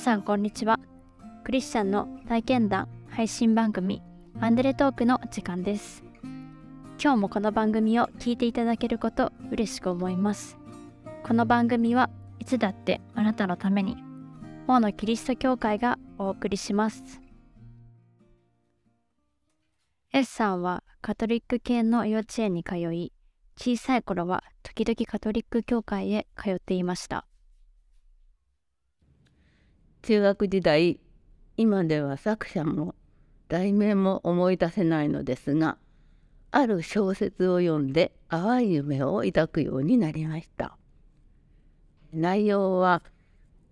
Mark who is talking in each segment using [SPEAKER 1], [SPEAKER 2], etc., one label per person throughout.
[SPEAKER 1] さんこんにちは。クリスチャンの体験談配信番組アンデレトークの時間です。今日もこの番組を聞いていただけること嬉しく思います。この番組はいつだってあなたのために王のキリスト教会がお送りします。S さんはカトリック系の幼稚園に通い小さい頃は時々カトリック教会へ通っていました。
[SPEAKER 2] 中学時代今では作者も題名も思い出せないのですがある小説を読んで淡い夢を抱くようになりました。内容は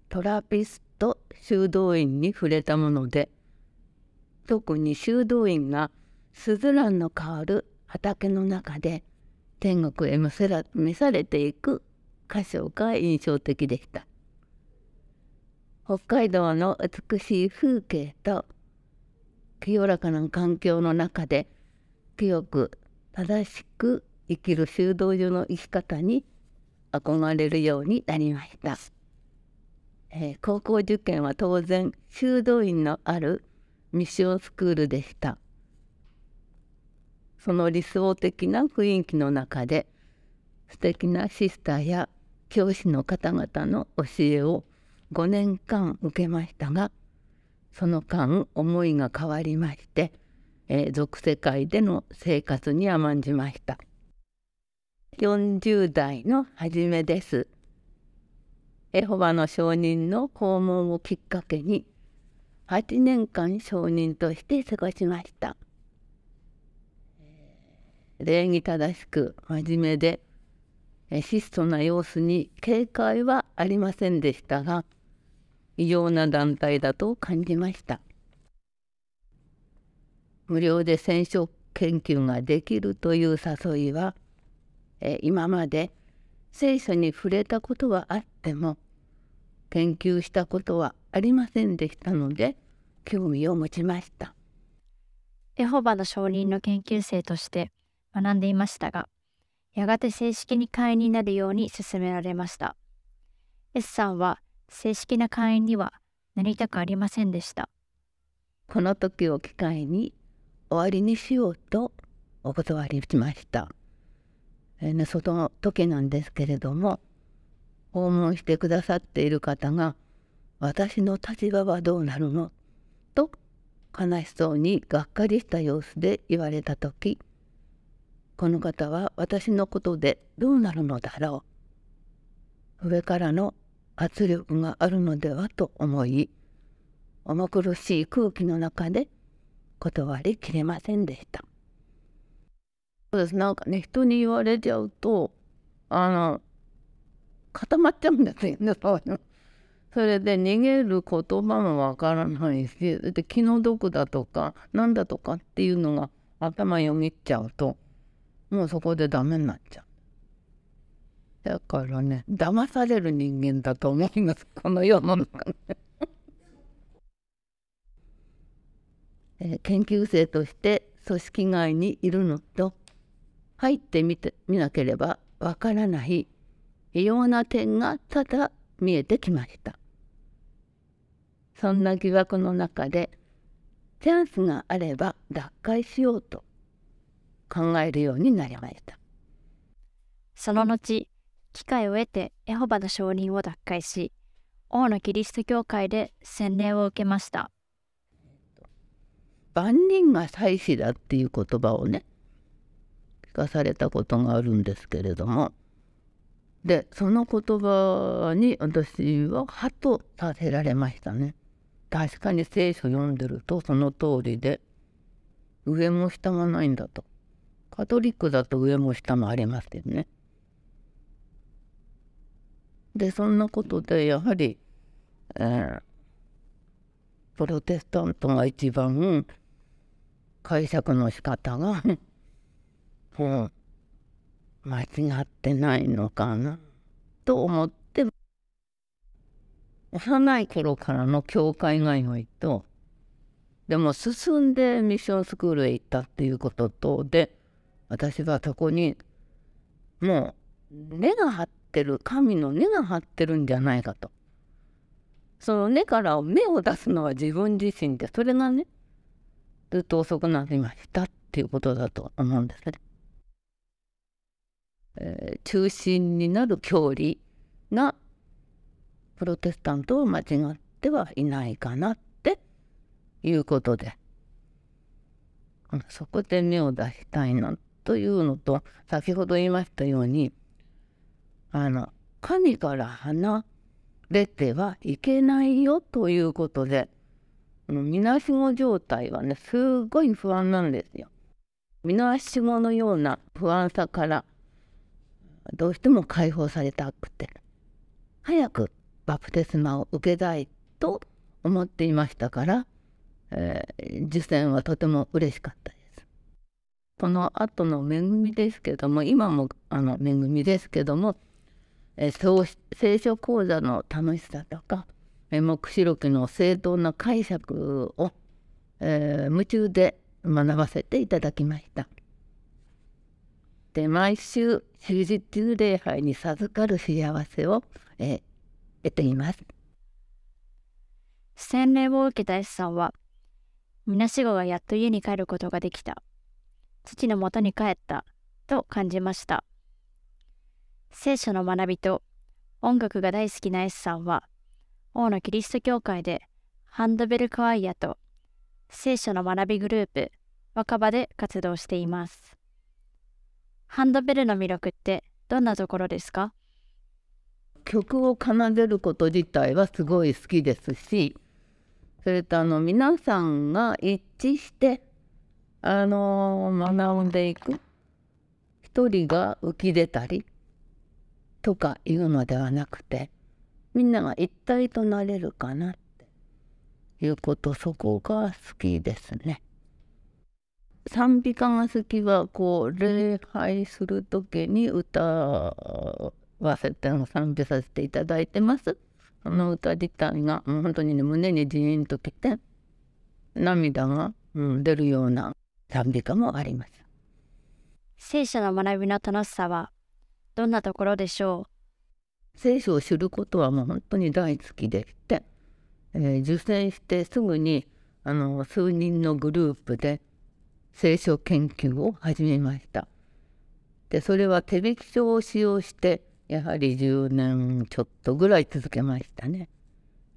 [SPEAKER 2] トラピスト修道院に触れたもので特に修道院がスズランの香る畑の中で天国へ召されていく箇所が印象的でした。北海道の美しい風景と清らかな環境の中で清く正しく生きる修道所の生き方に憧れるようになりました、えー、高校受験は当然修道院のあるミッションスクールでした。その理想的な雰囲気の中で素敵なシスターや教師の方々の教えを5年間受けましたがその間思いが変わりまして、えー、俗世界での生活に甘んじました。40代の初めです。エホバの証人の訪問をきっかけに8年間証人として過ごしました。礼儀正しく真面目で質素な様子に警戒はありませんでしたが異様な団体だと感じました。無料で染色研究ができるという誘いはえ今まで聖書に触れたことはあっても研究したことはありませんでしたので興味を持ちました。
[SPEAKER 1] エホバの証人の研究生として学んでいましたがやがて正式に会員になるように勧められました。S さんは正式な会員にはなりたくありませんでした。
[SPEAKER 2] この時を機会に終わりにしようとお断りしました。えー、ね、その時なんですけれども訪問してくださっている方が「私の立場はどうなるの?」と悲しそうにがっかりした様子で言われた時この方は私のことでどうなるのだろう？上からの圧力があるのではと思い重苦しい空気の中で断りきれませんでした。そうですなんかね人に言われちゃうとあの固まっちゃうんですよねそういうの。それで逃げる言葉もわからないしで気の毒だとかなんだとかっていうのが頭よぎっちゃうともうそこでダメになっちゃう。だからね騙される人間だと思います。この世の中ね。え研究生として組織外にいるのと入ってみてみなければわからない異様な点がただ見えてきました。そんな疑惑の中でチャンスがあれば脱会しようと考えるようになりました。
[SPEAKER 1] その後機会を得てエホバの承認を脱会し、王のキリスト教会で洗礼を受けました。
[SPEAKER 2] 万人が祭司だっていう言葉をね聞かされたことがあるんですけれどもでその言葉に私はハとさせられましたね。確かに聖書読んでるとその通りで上も下もないんだとカトリックだと上も下もありますよね。でそんなことでやはり、えー、プロテスタントが一番解釈の仕方が もう間違ってないのかなと思って幼い頃からの教会通いとでも進んでミッションスクールへ行ったっていうこととで私はそこにもう根が張っててる神の根が張ってるんじゃないかとその根から芽を出すのは自分自身でそれがねずっと遅くなりましたっていうことだと思うんですね。えー、中心になる教理がプロテスタントを間違ってはいないかなっていうことでうんそこで芽を出したいなというのと先ほど言いましたようにあの神から離れてはいけないよということでみなしご状態はねすごい不安なんですよ。みなしごのような不安さからどうしても解放されたくて早くバプテスマを受けたいと思っていましたから、えー、受選はとても嬉しかったです。その後の恵みですけども今もあの恵みですけども、えー、聖書講座の楽しさとか黙示録の正当な解釈を、えー、夢中で学ばせていただきました。で毎週終日中礼拝に授かる幸せを、えー、得ています。
[SPEAKER 1] 洗礼を受けた S さんは、みなしごがやっと家に帰ることができた。父のもとに帰ったと感じました。聖書の学びと音楽が大好きな S さんは、王のキリスト教会でハンドベルクワイアと聖書の学びグループ若葉で活動しています。ハンドベルの魅力ってどんなところですか？
[SPEAKER 2] 曲を奏でること自体はすごい好きですしそれとあの皆さんが一致してあの学んでいく一人が浮き出たりとかいうのではなくてみんなが一体となれるかなっていうことそこが好きですね。賛美歌が好きはこう礼拝する時に歌わせて賛美させていただいてます。その歌自体が本当にね胸にジーンときて涙が、うん、出るような賛美歌もあります。
[SPEAKER 1] 聖書の学びの楽しさはどんなところでしょ
[SPEAKER 2] う？聖書を知ることはもう本当に大好きでして、えー、受選してすぐにあの数人のグループで聖書研究を始めました。でそれは手引き書を使用してやはり10年ちょっとぐらい続けましたね。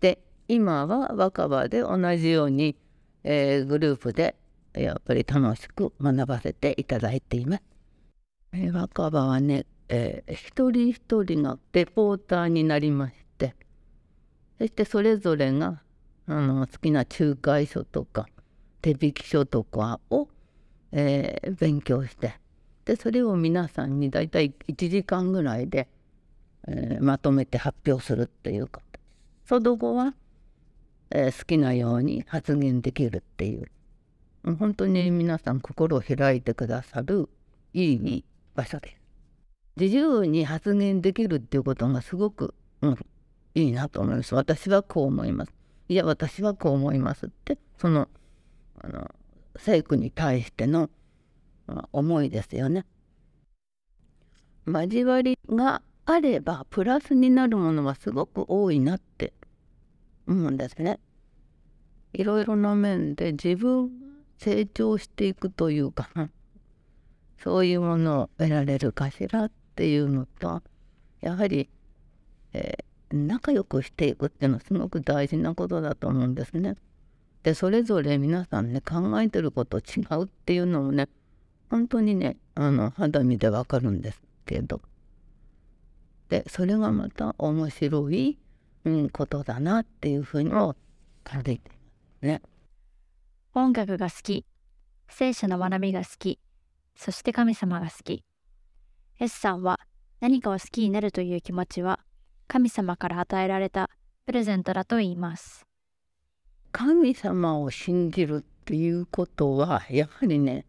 [SPEAKER 2] で今は若葉で同じように、えー、グループでやっぱり楽しく学ばせていただいています。えー、若葉はね、えー、一人一人がレポーターになりましてそしてそれぞれがあの好きな仲介書とか手引き書とかをえー、勉強してでそれを皆さんに大体1時間ぐらいで、えー、まとめて発表するっていうかその後は、えー、好きなように発言できるっていう本当に皆さん心を開いてくださるいい場所です。自由に発言できるっていうことがすごく、うん、いいなと思います。私はこう思います。いや私はこう思いますってそのあの聖句に対しての思いですよね。交わりがあればプラスになるものはすごく多いなって思うんですね。いろいろな面で自分成長していくというかそういうものを得られるかしらっっていうのとやはり、えー、仲良くしていくっていうのはすごく大事なことだと思うんですね。でそれぞれ皆さんね考えてること違うっていうのもね本当にねあの肌身でわかるんですけどでそれがまた面白い、うん、ことだなっていうふうにも感じてますね。
[SPEAKER 1] 音楽が好き聖書の学びが好きそして神様が好き S さんは何かを好きになるという気持ちは神様から与えられたプレゼントだと言います。
[SPEAKER 2] 神様を信じるっていうことはやはりね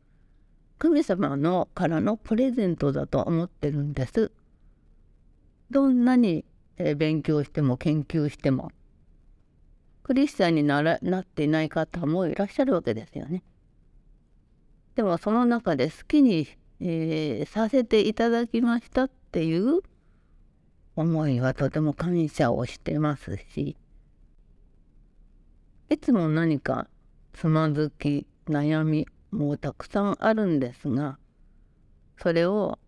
[SPEAKER 2] 神様のからのプレゼントだと思ってるんです。どんなに勉強しても研究してもクリスチャンにならなっていない方もいらっしゃるわけですよね。でもその中で好きに、えー、させていただきましたっていう思いはとても感謝をしてますしいつも何かつまずき悩みもたくさんあるんですがそれを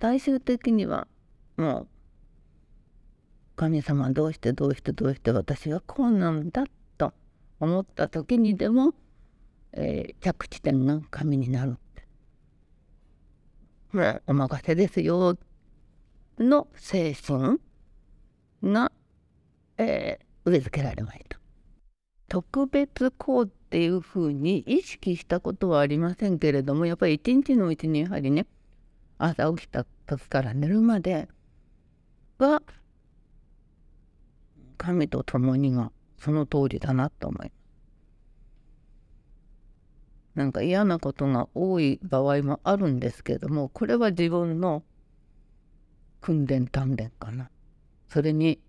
[SPEAKER 2] 最終的にはもう神様どうしてどうしてどうして私はこうなんだと思った時にでも、えー、着地点が神になるって。お任せですよの精神が、えー、植え付けられました。特別こうっていうふうに意識したことはありませんけれどもやっぱり一日のうちにやはりね朝起きた時から寝るまでは神と共にがその通りだなと思います。なんか嫌なことが多い場合もあるんですけどもこれは自分の訓練鍛錬かな。それに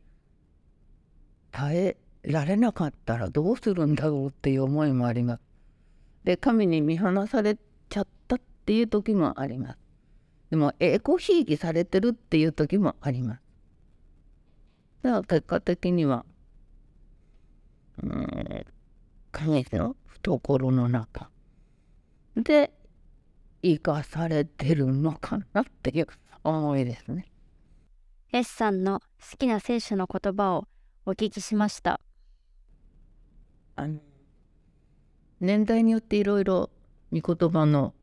[SPEAKER 2] 耐えられなかったらどうするんだろうっていう思いもあります。で神に見放されちゃったっていう時もあります。でもエコひいきされてるっていう時もあります。だから結果的には、うん、神の懐の中で生かされてるのかなっていう思いですね。
[SPEAKER 1] S さんの好きな聖書の言葉をお聞きしました。
[SPEAKER 2] あの年代によっていろいろ御言葉の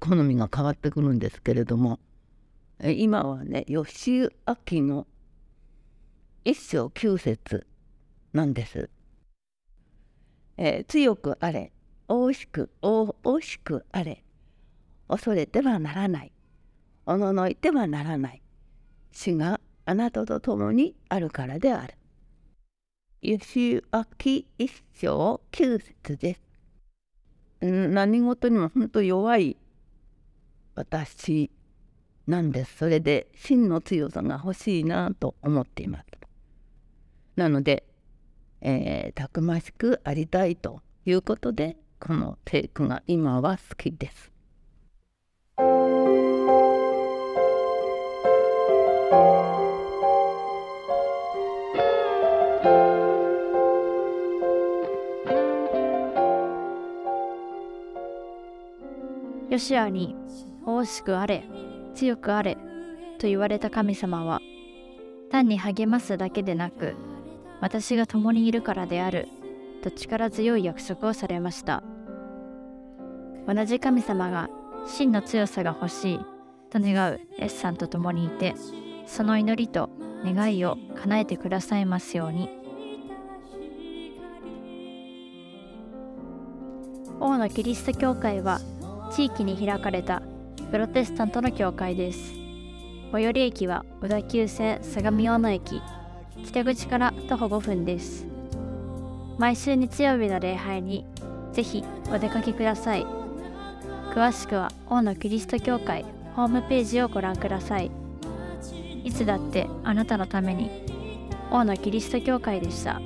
[SPEAKER 2] 好みが変わってくるんですけれども今はね吉明の一章九節なんです。えー、強くあれ、大しく、大しくあれ、恐れてはならない、おののいてはならない、死があなたと共にあるからである。吉明一章九節です。何事にも本当弱い私なんです。それで真の強さが欲しいなと思っています。なので、えー、たくましくありたいということでこのテイクが今は好きです。
[SPEAKER 1] ヨシアに「大しくあれ強くあれ」と言われた神様は単に励ますだけでなく私が共にいるからであると力強い約束をされました同じ神様が真の強さが欲しいと願う S さんと共にいてその祈りと願いを叶えてくださいますように王のキリスト教会は地域に開かれたプロテスタントの教会です最寄り駅は小田急線相模大野駅北口から徒歩5分です。毎週日曜日の礼拝にぜひお出かけください。詳しくは大野キリスト教会ホームページをご覧ください。いつだってあなたのために大野キリスト教会でした。